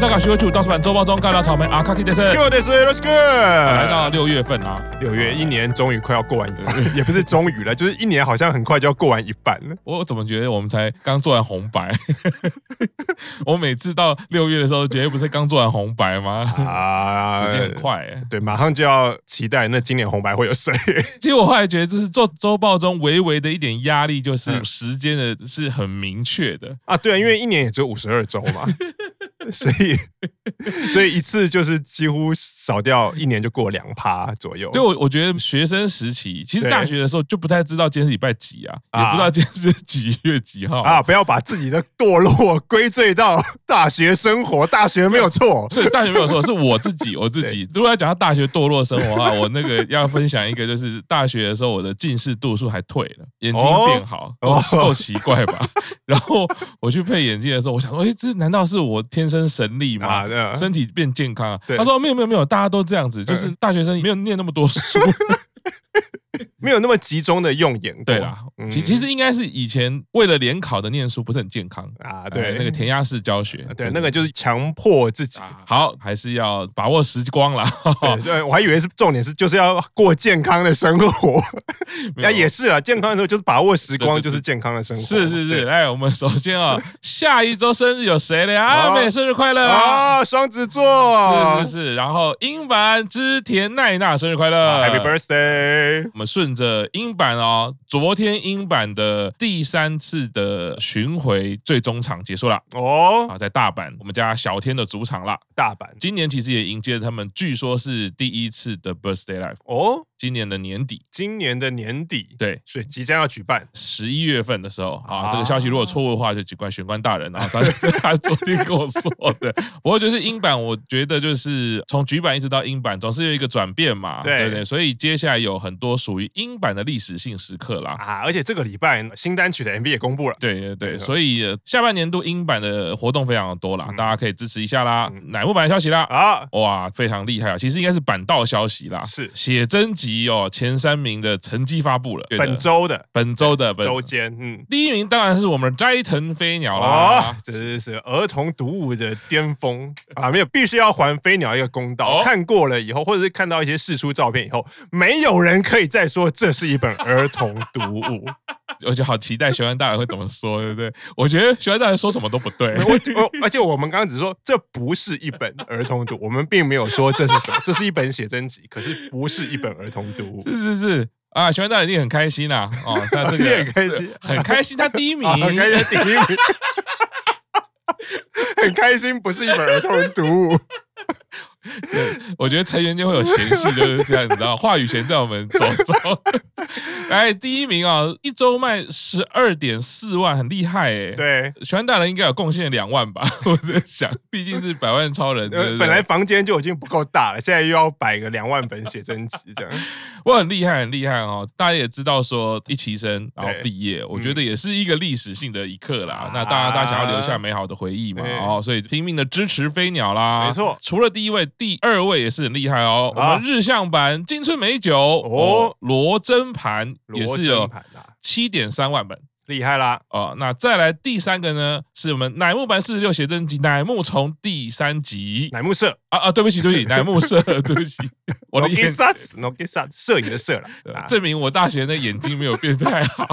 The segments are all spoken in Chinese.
东欧西沙卡学会处，大叔版周报中干辣草莓阿卡基德森。Q 的是 Let's go，来到六月份啊，六月一年终于快要过完一半，也不是终于了，就是一年好像很快就要过完一半了。我怎么觉得我们才刚做完红白？我每次到六月的时候，觉得不是刚做完红白吗？啊，时间很快哎。对，马上就要期待那今年红白会有谁？其实我后来觉得，就是做周报中微微的一点压力，就是时间的是很明确的啊。对啊，因为一年也只有五十二周嘛。所以，所以一次就是几乎少掉一年就过两趴左右。对，我我觉得学生时期，其实大学的时候就不太知道今天是礼拜几啊，也不知道今天是几月几号啊。不要把自己的堕落归罪到大学生活，大学没有错，所以大学没有错，是我自己，我自己。如果要讲到大学堕落生活的话，我那个要分享一个，就是大学的时候我的近视度数还退了，眼睛变好，够够奇怪吧？然后我去配眼镜的时候，我想说，哎，这难道是我天生神力嘛，啊、身体变健康。啊。他说没有没有没有，大家都这样子，就是大学生没有念那么多书。没有那么集中的用眼，对啦，其其实应该是以前为了联考的念书不是很健康。啊，对，那个填鸭式教学，对，那个就是强迫自己，好，还是要把握时光啦。对，对我还以为是重点是就是要过健康的生活，那也是啊，健康的时候就是把握时光，就是健康的生活，是是是。来，我们首先啊，下一周生日有谁了呀？阿美生日快乐啊，双子座，是是是，然后英凡织田奈娜生日快乐，Happy Birthday，我们顺。着英版哦，昨天英版的第三次的巡回最终场结束了哦，啊，在大阪，我们家小天的主场啦。大阪今年其实也迎接了他们，据说是第一次的 Birthday Live 哦。今年的年底，今年的年底，对，所以即将要举办十一月份的时候啊，这个消息如果错误的话，就举办玄关大人啊，他 他昨天跟我说的。不过就是英版，我觉得就是从举版一直到英版，总是有一个转变嘛，对不对？所以接下来有很多属于英版的历史性时刻啦啊！而且这个礼拜新单曲的 MV 也公布了，对对对，所以下半年度英版的活动非常的多啦，大家可以支持一下啦。乃木坂的消息啦啊，哇，非常厉害啊！其实应该是板道消息啦，是写真集哦，前三。名的成绩发布了，本周的本周的本周间，嗯，第一名当然是我们斋藤飞鸟啦，哦，这是是儿童读物的巅峰啊！没有，必须要还飞鸟一个公道。哦、看过了以后，或者是看到一些试出照片以后，没有人可以再说这是一本儿童读物。我就好期待玄关大人会怎么说，对不对？我觉得玄关大人说什么都不对。我我，而且我们刚刚只说这不是一本儿童读，我们并没有说这是什么，这是一本写真集，可是不是一本儿童读物。是是是啊，玄关大人一定很开心呐、啊！哦，他这个 很开心，很开心，他第一名，很开心，第一名，很开心，不是一本儿童读物。我觉得成员就会有嫌隙，就是这样，你知道，话语权在我们手中。哎，第一名啊，一周卖十二点四万，很厉害哎。对，玄关大人应该有贡献两万吧？我在想，毕竟是百万超人，本来房间就已经不够大了，现在又要摆个两万本写真集，这样。我很厉害，很厉害哦。大家也知道说，一期生然后毕业，我觉得也是一个历史性的一刻啦。那大家，大家想要留下美好的回忆嘛，哦，所以拼命的支持飞鸟啦。没错，除了第一位。第二位也是很厉害哦，我们日向版金春美酒哦，罗真盘也是有七点三万本，厉害啦。哦。那再来第三个呢，是我们乃木坂四十六写真集乃木从第三集，乃木社。啊啊，对不起对不起，乃木社，对不起，我的眼睛。摄影的摄了，证明我大学的眼睛没有变太好。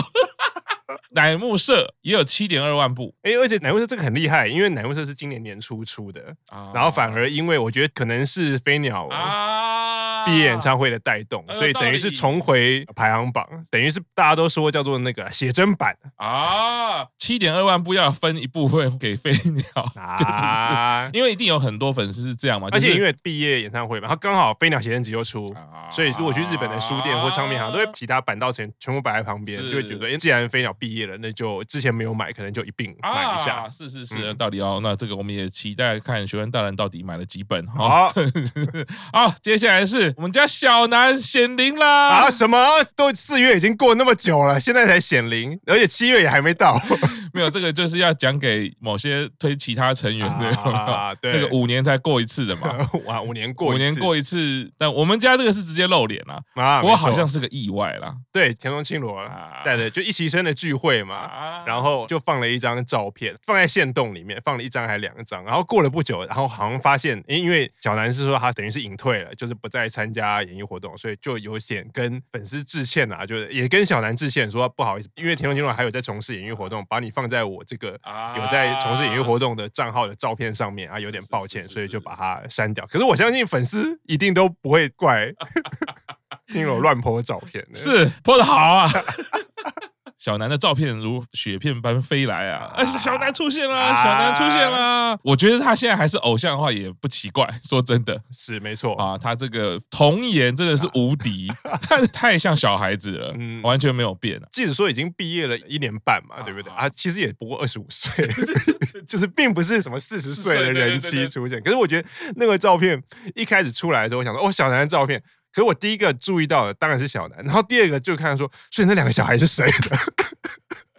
乃木社也有七点二万部，哎，而且乃木社这个很厉害，因为乃木社是今年年初出的，啊、然后反而因为我觉得可能是飞鸟啊毕业演唱会的带动，啊、所以等于是重回排行榜，等于是大家都说叫做那个写真版啊，七点二万部要分一部分给飞鸟啊，因为一定有很多粉丝是这样嘛，而且因为毕业演唱会嘛，他刚好飞鸟写真集又出，啊、所以如果去日本的书店或唱片行，都会其他版道前全部摆在旁边，就会觉得，哎，既然飞鸟毕业了。那就之前没有买，可能就一并买一下。啊、是是是，到底要那这个，我们也期待看学生大人到底买了几本。好，好，接下来是我们家小南显灵啦！啊，什么？都四月已经过那么久了，现在才显灵，而且七月也还没到。没有，这个就是要讲给某些推其他成员的啊，对，那个五年才过一次的嘛，哇，五年过五年过一次，但我们家这个是直接露脸了，啊，不过好像是个意外啦。对，田中青罗带着就一起生的聚会嘛，然后就放了一张照片，放在线洞里面，放了一张还两张，然后过了不久，然后好像发现，因为小南是说他等于是隐退了，就是不再参加演艺活动，所以就有点跟粉丝致歉啊，就是也跟小南致歉说不好意思，因为田中金龙还有在从事演艺活动，把你放在我这个有在从事演艺活动的账号的照片上面啊，有点抱歉，所以就把它删掉。可是我相信粉丝一定都不会怪 金龙乱 po 照片，是 po 的好啊。小南的照片如雪片般飞来啊！啊，小南出现了，小南出现了。我觉得他现在还是偶像的话也不奇怪。说真的，是没错啊，他这个童颜真的是无敌，他太像小孩子了，完全没有变。即使说已经毕业了一年半嘛，对不对啊？其实也不过二十五岁，就是并不是什么四十岁的人妻出现。可是我觉得那个照片一开始出来的时候，我想说哦，小南的照片。可是我第一个注意到的当然是小南，然后第二个就看说，所以那两个小孩是谁的？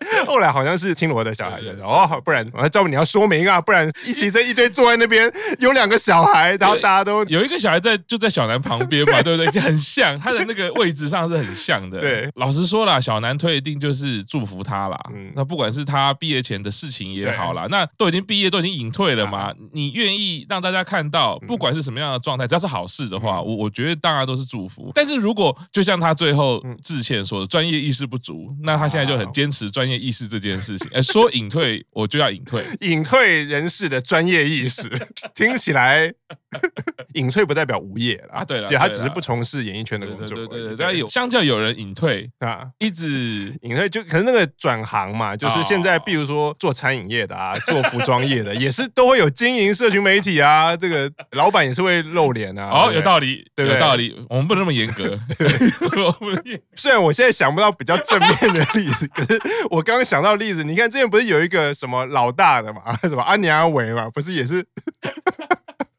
后来好像是青罗的小孩的哦，不然我照你要说明啊，不然一起在一堆坐在那边，有两个小孩，然后大家都有一个小孩在就在小南旁边嘛，对不对？就很像他的那个位置上是很像的。对，老实说啦，小南退一定就是祝福他啦。嗯，那不管是他毕业前的事情也好啦，那都已经毕业，都已经隐退了嘛。你愿意让大家看到，不管是什么样的状态，只要是好事的话，我我觉得大家都是祝福。但是如果就像他最后致歉说的，专业意识不足，那他现在就很坚持专业意识这件事情。哎，说隐退，我就要隐退。隐退人士的专业意识听起来，隐退不代表无业了啊。对了，他只是不从事演艺圈的工作。对对对，但有相较有人隐退啊，一直隐退就可能那个转行嘛，就是现在，比如说做餐饮业的啊，做服装业的，也是都会有经营社群媒体啊。这个老板也是会露脸啊。哦，有道理，对，有道理。我们不能那么严格。虽然我现在想不到比较正面的例子，可是我刚刚想到例子，你看之前不是有一个什么老大的嘛，什么安尼阿伟嘛，不是也是？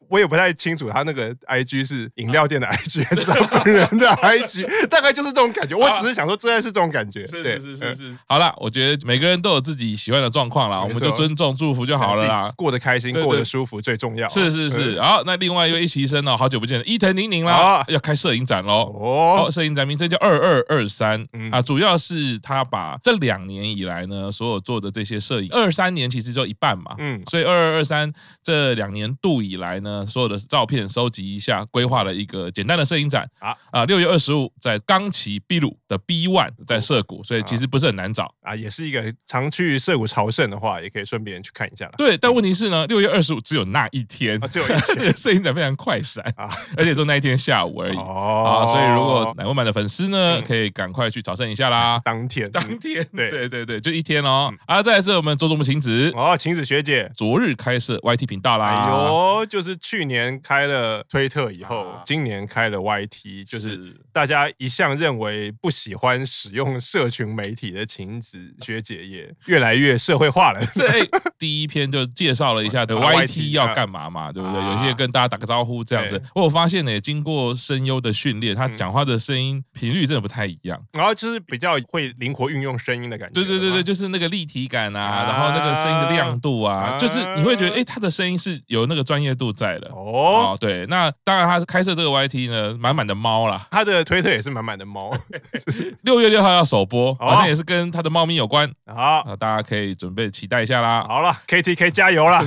我也不太清楚他那个 I G 是饮料店的 I G 还是他本人的 I G，大概就是这种感觉。我只是想说，真的是这种感觉。是是是是是。好了，我觉得每个人都有自己喜欢的状况啦，我们就尊重祝福就好了啦。过得开心，过得舒服最重要。是是是。好，那另外一位实习生哦，好久不见了，伊藤宁宁啦，要开摄影展喽。哦，摄影展名称叫二二二三啊，主要是他把这两年以来呢，所有做的这些摄影，二三年其实就一半嘛，嗯，所以二二二三这两年度以来呢，所有的照片。收集一下，规划了一个简单的摄影展。啊啊！六月二十五在冈崎秘鲁的 B One 在涩谷，所以其实不是很难找。啊，也是一个常去涩谷朝圣的话，也可以顺便去看一下。对，但问题是呢，六月二十五只有那一天，只有一天，摄影展非常快闪啊，而且就那一天下午而已。啊，所以如果奶木版的粉丝呢，可以赶快去朝圣一下啦。当天，当天，对。对对对，就一天哦。啊，再来是我们周周木晴子哦，晴子学姐。昨日开设 YT 频道啦，哎呦，就是去年开了推特以后，今年开了 YT，就是大家一向认为不喜欢使用社群媒体的晴子学姐也越来越社会化了。对，第一篇就介绍了一下的 YT 要干嘛嘛，对不对？有些跟大家打个招呼这样子。我发现呢，经过声优的训练，他讲话的声音频率真的不太一样，然后就是比较会灵活运用声音的感觉。对对对对，就是那个立体感啊，然后那个声音的亮度啊，就是你会觉得，哎，他的声音是有那个专业度在的。哦，对，那当然。他是开设这个 YT 呢，满满的猫啦。他的推特也是满满的猫。六月六号要首播，好像也是跟他的猫咪有关。好，那大家可以准备期待一下啦。好了，KTK 加油啦！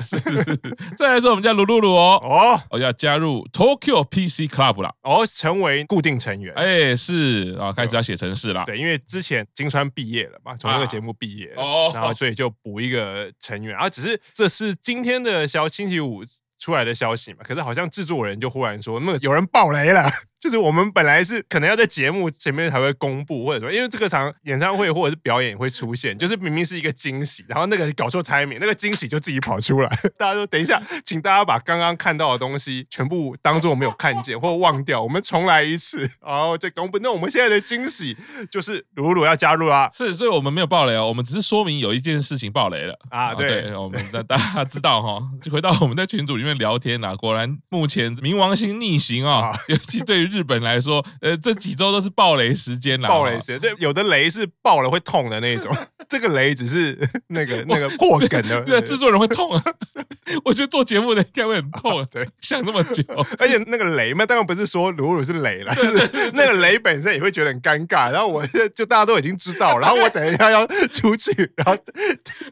再来是我们家鲁鲁鲁哦，哦，我要加入 Tokyo PC Club 了，哦，成为固定成员。哎，是啊，开始要写程式了。对，因为之前金川毕业了嘛，从那个节目毕业，哦，然后所以就补一个成员。啊只是这是今天的小星期五出来的消息嘛，可是好像制作人就忽然说，那有人爆雷了。就是我们本来是可能要在节目前面才会公布，或者说因为这个场演唱会或者是表演会出现，就是明明是一个惊喜，然后那个搞错 timing，那个惊喜就自己跑出来。大家说等一下，请大家把刚刚看到的东西全部当做没有看见或忘掉，我们重来一次，然后再公布。那我们现在的惊喜就是鲁鲁要加入啦，是，所以我们没有爆雷哦，我们只是说明有一件事情爆雷了啊。对，对，我们让大家知道哈，就回到我们在群组里面聊天啊，果然目前冥王星逆行啊，尤其对于。日本来说，呃，这几周都是暴雷时间了。暴雷时间，对，有的雷是爆了会痛的那种，这个雷只是 那个那个破梗的。对，制作人会痛啊。我觉得做节目的应该会很痛啊。对，想那么久，而且那个雷嘛，当然不是说鲁鲁是雷了，就是那个雷本身也会觉得很尴尬。然后我就大家都已经知道，然后我等一下要出去，然后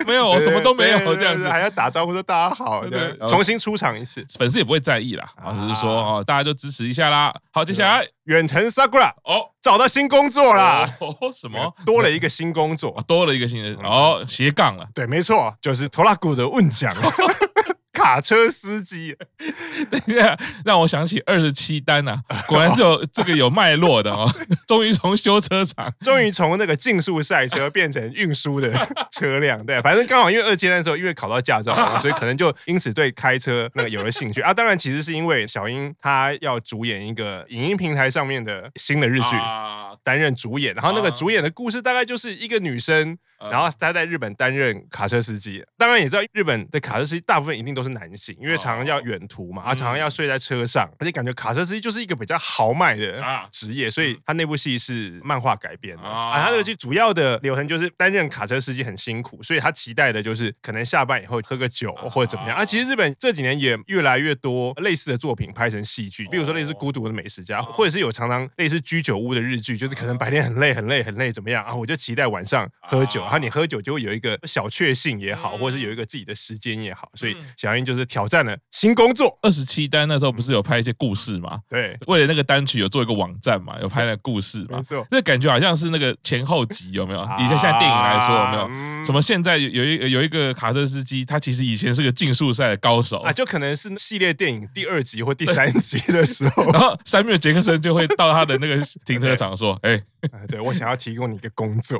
没有，我什么都没有这样子，还要打招呼说大家好，对，重新出场一次，粉丝也不会在意啦。啊，只是说哦，大家就支持一下啦。好，接下来远藤 Sakura 哦，找到新工作啦。哦，什么？多了一个新工作，多了一个新的哦，斜杠了。对，没错，就是托拉古的问奖。卡车司机，等一下，让我想起二十七单呐，果然是有 这个有脉络的哦。终于从修车厂，终于从那个竞速赛车 变成运输的车辆，对，反正刚好因为二阶段的时候，因为考到驾照，所以可能就因此对开车那个有了兴趣啊。当然，其实是因为小英她要主演一个影音平台上面的新的日剧，担任主演，然后那个主演的故事大概就是一个女生。然后他在日本担任卡车司机，当然也知道日本的卡车司机大部分一定都是男性，因为常常要远途嘛，他常常要睡在车上，而且感觉卡车司机就是一个比较豪迈的职业，所以他那部戏是漫画改编的。啊。他这个剧主要的流程就是担任卡车司机很辛苦，所以他期待的就是可能下班以后喝个酒或者怎么样。啊。其实日本这几年也越来越多类似的作品拍成戏剧，比如说类似《孤独的美食家》，或者是有常常类似居酒屋的日剧，就是可能白天很累很累很累怎么样啊，我就期待晚上喝酒。然后你喝酒就会有一个小确幸也好，或者是有一个自己的时间也好，所以小英就是挑战了新工作。二十七单那时候不是有拍一些故事嘛？对，为了那个单曲有做一个网站嘛，有拍那个故事嘛？没错，那感觉好像是那个前后集有没有？以前现在电影来说有没有？什么现在有一有一个卡车司机，他其实以前是个竞速赛的高手啊，就可能是系列电影第二集或第三集的时候，然后山祢杰克森就会到他的那个停车场说：“ 哎。”对，我想要提供你一个工作，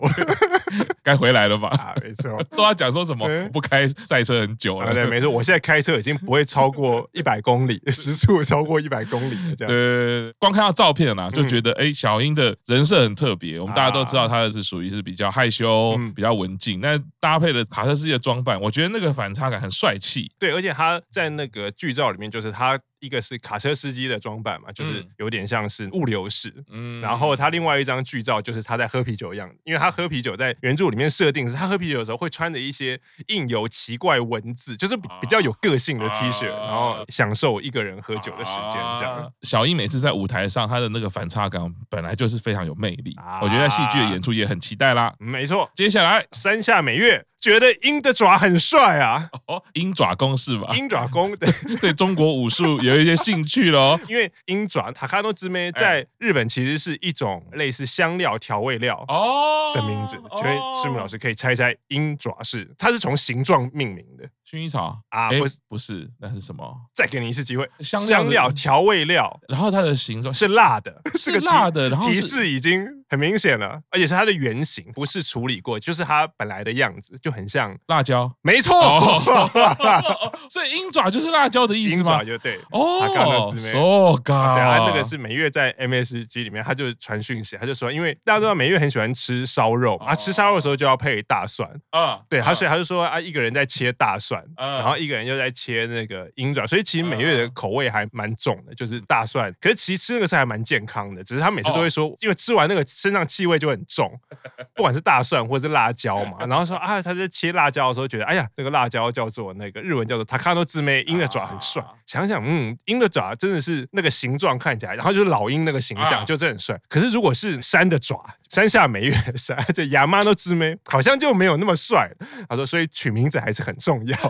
该回来了吧？啊，没错，都要讲说什么？我不开赛车很久了。啊，对，没错，我现在开车已经不会超过 一百公里，时速超过一百公里了。这样，对，光看到照片啊，就觉得哎，小英的人设很特别。我们大家都知道，她是属于是比较害羞、比较文静，那搭配了卡车司机的装扮，我觉得那个反差感很帅气。对，而且她在那个剧照里面，就是她。一个是卡车司机的装扮嘛，就是有点像是物流士，嗯，然后他另外一张剧照就是他在喝啤酒一样，因为他喝啤酒在原著里面设定是他喝啤酒的时候会穿着一些印有奇怪文字，就是比较有个性的 T 恤，然后享受一个人喝酒的时间这样。小英每次在舞台上，他的那个反差感本来就是非常有魅力，我觉得在戏剧的演出也很期待啦。没错，接下来山下美月。觉得鹰的爪很帅啊！哦，鹰爪功是吧？鹰爪功对 对中国武术有一些兴趣喽。因为鹰爪塔卡诺兹梅在日本其实是一种类似香料调味料哦的名字。请问师母老师可以猜一猜鹰爪是？它是从形状命名的。薰衣草？啊？不是。不是，那是什么？再给你一次机会。香料调味料，然后它的形状。是辣的，是个辣的，然后提示已经很明显了，而且是它的原型，不是处理过，就是它本来的样子，就。很像辣椒，没错，所以鹰爪就是辣椒的意思吗？鹰爪就对哦，他刚刚姊妹。哦，对啊，那个是每月在 MSG 里面，他就传讯息，他就说，因为大家都知道每月很喜欢吃烧肉啊，吃烧肉的时候就要配大蒜。啊，对，他所以他就说啊，一个人在切大蒜，然后一个人又在切那个鹰爪，所以其实美月的口味还蛮重的，就是大蒜，可是其实吃那个是还蛮健康的，只是他每次都会说，因为吃完那个身上气味就很重，不管是大蒜或者是辣椒嘛，然后说 啊，他在切辣椒的时候觉得，哎呀，这个辣椒叫做那个日文叫做塔卡诺兹梅，鹰的爪很帅。想想，嗯，鹰的爪真的是那个形状看起来，然后就是老鹰那个形象，就真的很帅。可是如果是山的爪，山下美月的山，这亚麻诺兹梅好像就没有那么帅。他说，所以取名字还是很重要。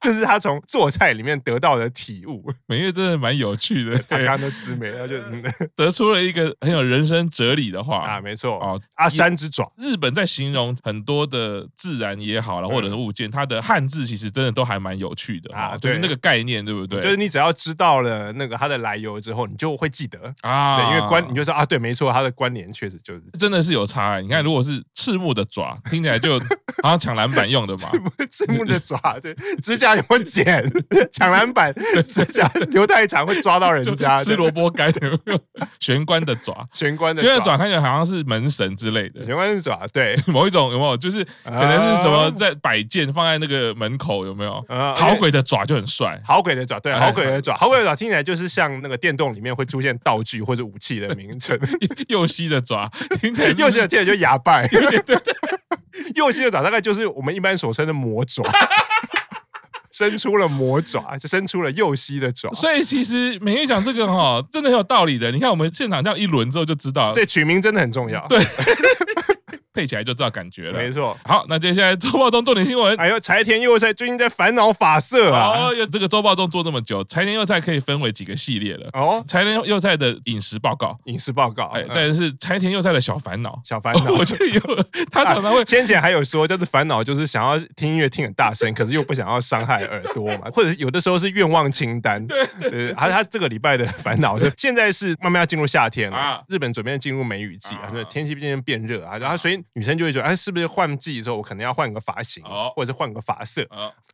这是他从做菜里面得到的体悟。美月真的蛮有趣的，塔卡诺兹梅，他就 得出了一个很有人生哲理的话啊，没错啊，阿山之爪。日本在形容很多的自然也好了，或者是物件，它的汉字其实真的都还蛮有趣的啊，就是那个概念，对不对？就是你只要知道了那个它的来由之后，你就会记得啊。对，因为关你就说啊，对，没错，它的关联确实就是真的是有差。你看，如果是赤木的爪，听起来就 好像抢篮板用的嘛。赤木的爪，对，指甲。甲有没有剪？抢篮板 指甲留太长会抓到人家。吃萝卜干有没有？玄关的爪，玄关的爪看起来好像是门神之类的。玄关的爪，对，某一种有没有？就是可能是什么在摆件放在那个门口有没有？好鬼的爪就很帅，好鬼的爪，对，好鬼的爪，好鬼的爪听起来就是像那个电动里面会出现道具或者武器的名称。右膝的爪，右膝的听起来就牙败。对对对。右膝的爪大概就是我们一般所称的魔爪，伸出了魔爪，就 伸出了右膝的爪。所以其实美月讲这个哈，真的很有道理的。你看我们现场这样一轮之后就知道，对，取名真的很重要。对。配起来就知道感觉了，没错。好，那接下来周报中重点新闻，哎呦柴田佑菜最近在烦恼法色啊。哦，这个周报中做这么久，柴田佑菜可以分为几个系列了。哦，柴田佑菜的饮食报告，饮食报告，哎，再是柴田佑菜的小烦恼，小烦恼。我觉得有，他常常会，先前还有说，就是烦恼，就是想要听音乐听很大声，可是又不想要伤害耳朵嘛，或者有的时候是愿望清单。对对。而他这个礼拜的烦恼是，现在是慢慢要进入夏天了，日本准备进入梅雨季啊，天气渐渐变热啊，然后所以女生就会觉得，哎。是不是换季的时候，我可能要换个发型，或者是换个发色？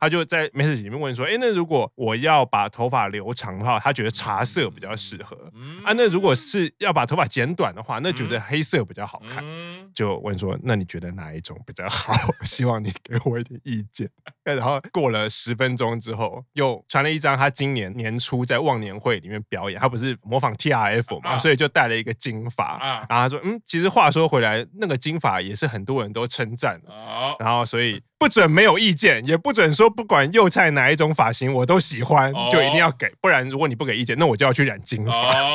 她就在 message 里面问说：“哎，那如果我要把头发留长的话，她觉得茶色比较适合。啊，那如果是要把头发剪短的话，那觉得黑色比较好看。就问说：那你觉得哪一种比较好？希望你给我一点意见。然后过了十分钟之后，又传了一张他今年年初在忘年会里面表演，他不是模仿 TRF 嘛，所以就戴了一个金发。然后他说：嗯，其实话说回来，那个金发也是很多人。”都称赞的，然后所以。不准没有意见，也不准说不管幼菜哪一种发型我都喜欢，就一定要给，不然如果你不给意见，那我就要去染金发，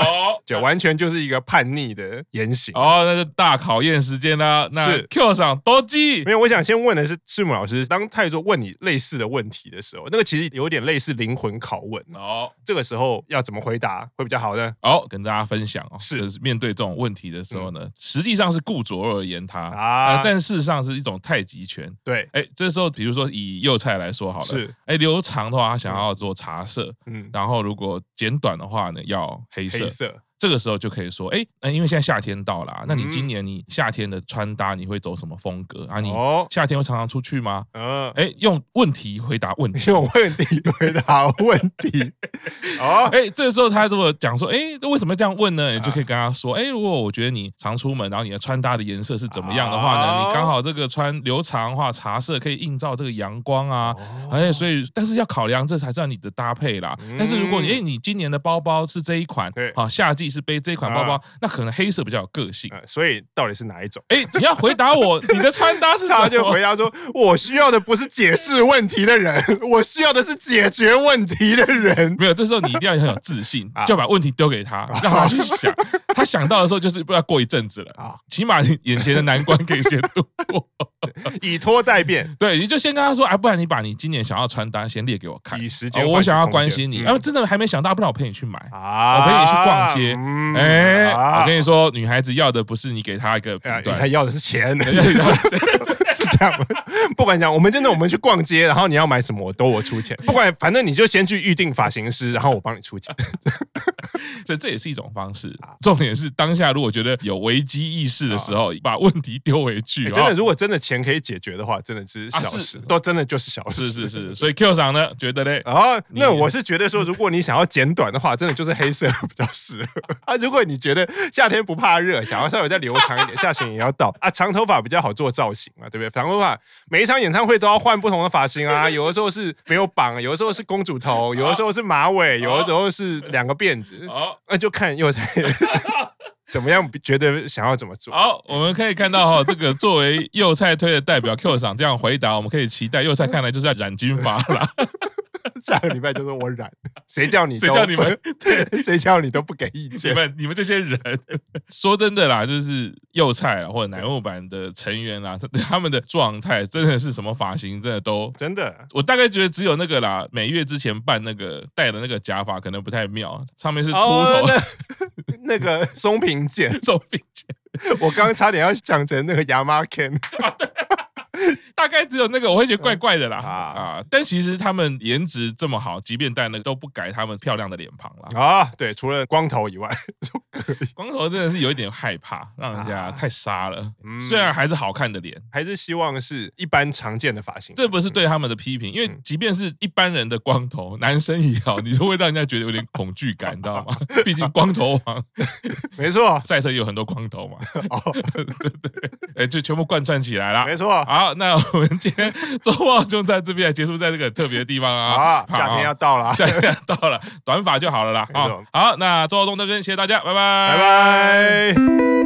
就完全就是一个叛逆的言行。哦，那是大考验时间啦。那 Q 上多记，没有，我想先问的是赤木老师，当泰座问你类似的问题的时候，那个其实有点类似灵魂拷问哦。这个时候要怎么回答会比较好呢？哦，跟大家分享哦，是面对这种问题的时候呢，实际上是顾左右而言他啊，但事实上是一种太极拳。对，哎。这时候，比如说以幼菜来说好了，是，哎，留长的话，他想要做茶色，嗯，然后如果剪短的话呢，要黑色。黑色。这个时候就可以说，哎，那因为现在夏天到了，那你今年你夏天的穿搭你会走什么风格啊？你夏天会常常出去吗？嗯，哎，用问题回答问题，用问题回答问题。哦，哎，这个时候他如果讲说，哎，为什么这样问呢？你就可以跟他说，哎，如果我觉得你常出门，然后你的穿搭的颜色是怎么样的话呢？你刚好这个穿留长的话，茶色可以映照这个阳光啊，哎，所以但是要考量这才是你的搭配啦。但是如果你哎，你今年的包包是这一款，好，夏季。是背这款包包，啊、那可能黑色比较有个性，呃、所以到底是哪一种？哎，你要回答我，你的穿搭是什么？他就回答说：“我需要的不是解释问题的人，我需要的是解决问题的人。”没有，这时候你一定要很有自信，啊、就把问题丢给他，让他去想。他想到的时候，就是不要过一阵子了。啊，起码眼前的难关可以先度过，以拖待变。对，你就先跟他说：“哎，不然你把你今年想要穿搭先列给我看。”以时间、哦，我想要关心你。然后、嗯。啊、真的还没想到，不然我陪你去买。啊，我陪你去逛街。哎，我跟你说，女孩子要的不是你给她一个对，她要的是钱，是这样。不管讲，我们真的我们去逛街，然后你要买什么，我都我出钱。不管，反正你就先去预定发型师，然后我帮你出钱。这这也是一种方式。重点是当下如果觉得有危机意识的时候，把问题丢回去。真的，如果真的钱可以解决的话，真的是小事，都真的就是小事。是是是，所以 Q 赏呢觉得嘞，啊，那我是觉得说，如果你想要剪短的话，真的就是黑色比较适合 啊。如果你觉得夏天不怕热，想要稍微再留长一点，夏天也要到啊。长头发比较好做造型嘛，对不对？长头发每一场演唱会都要换不同的发型啊。有的时候是没有绑，有的时候是公主头，有的时候是马尾，有的时候是两个辫子。哦，那就看幼菜 怎么样，觉得想要怎么做。好，我们可以看到哈，这个作为右菜推的代表 Q 赏这样回答，我们可以期待右菜看来就是要染金发了。下个礼拜就说我染，谁叫你？谁叫你们？对，谁叫你都不给意见？你们你们这些人，说真的啦，就是幼菜啊，或者乃木坂的成员啦，他们的状态真的是什么发型，真的都真的。我大概觉得只有那个啦，每月之前办那个戴的那个假发可能不太妙，上面是秃头。Oh, 那，那个松平健，松平健，我刚刚差点要讲成那个牙妈 Ken。大概只有那个我会觉得怪怪的啦啊！但其实他们颜值这么好，即便戴那个都不改他们漂亮的脸庞啦啊！对，除了光头以外，光头真的是有一点害怕，让人家太杀了。虽然还是好看的脸，还是希望是一般常见的发型。这不是对他们的批评，因为即便是一般人的光头，男生也好，你都会让人家觉得有点恐惧感，你知道吗？毕竟光头王，没错，赛车也有很多光头嘛。哦对对，哎，就全部贯穿起来了。没错。好，那我们今天周报就在这边结束，在这个特别的地方啊。好，夏天要到了，夏天要到了，短发就好了啦。好，好，那周报中这边谢谢大家，拜拜，拜拜。